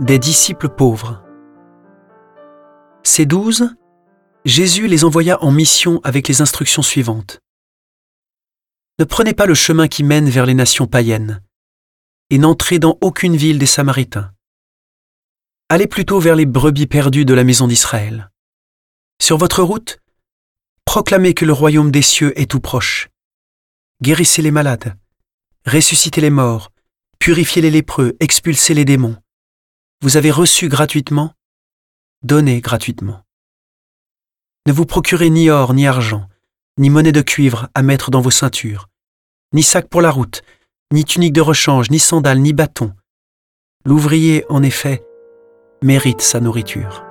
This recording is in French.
des disciples pauvres. Ces douze, Jésus les envoya en mission avec les instructions suivantes. Ne prenez pas le chemin qui mène vers les nations païennes, et n'entrez dans aucune ville des Samaritains. Allez plutôt vers les brebis perdues de la maison d'Israël. Sur votre route, proclamez que le royaume des cieux est tout proche. Guérissez les malades, ressuscitez les morts, purifiez les lépreux, expulsez les démons. Vous avez reçu gratuitement, donnez gratuitement. Ne vous procurez ni or ni argent, ni monnaie de cuivre à mettre dans vos ceintures, ni sac pour la route, ni tunique de rechange, ni sandales, ni bâton. L'ouvrier, en effet, mérite sa nourriture.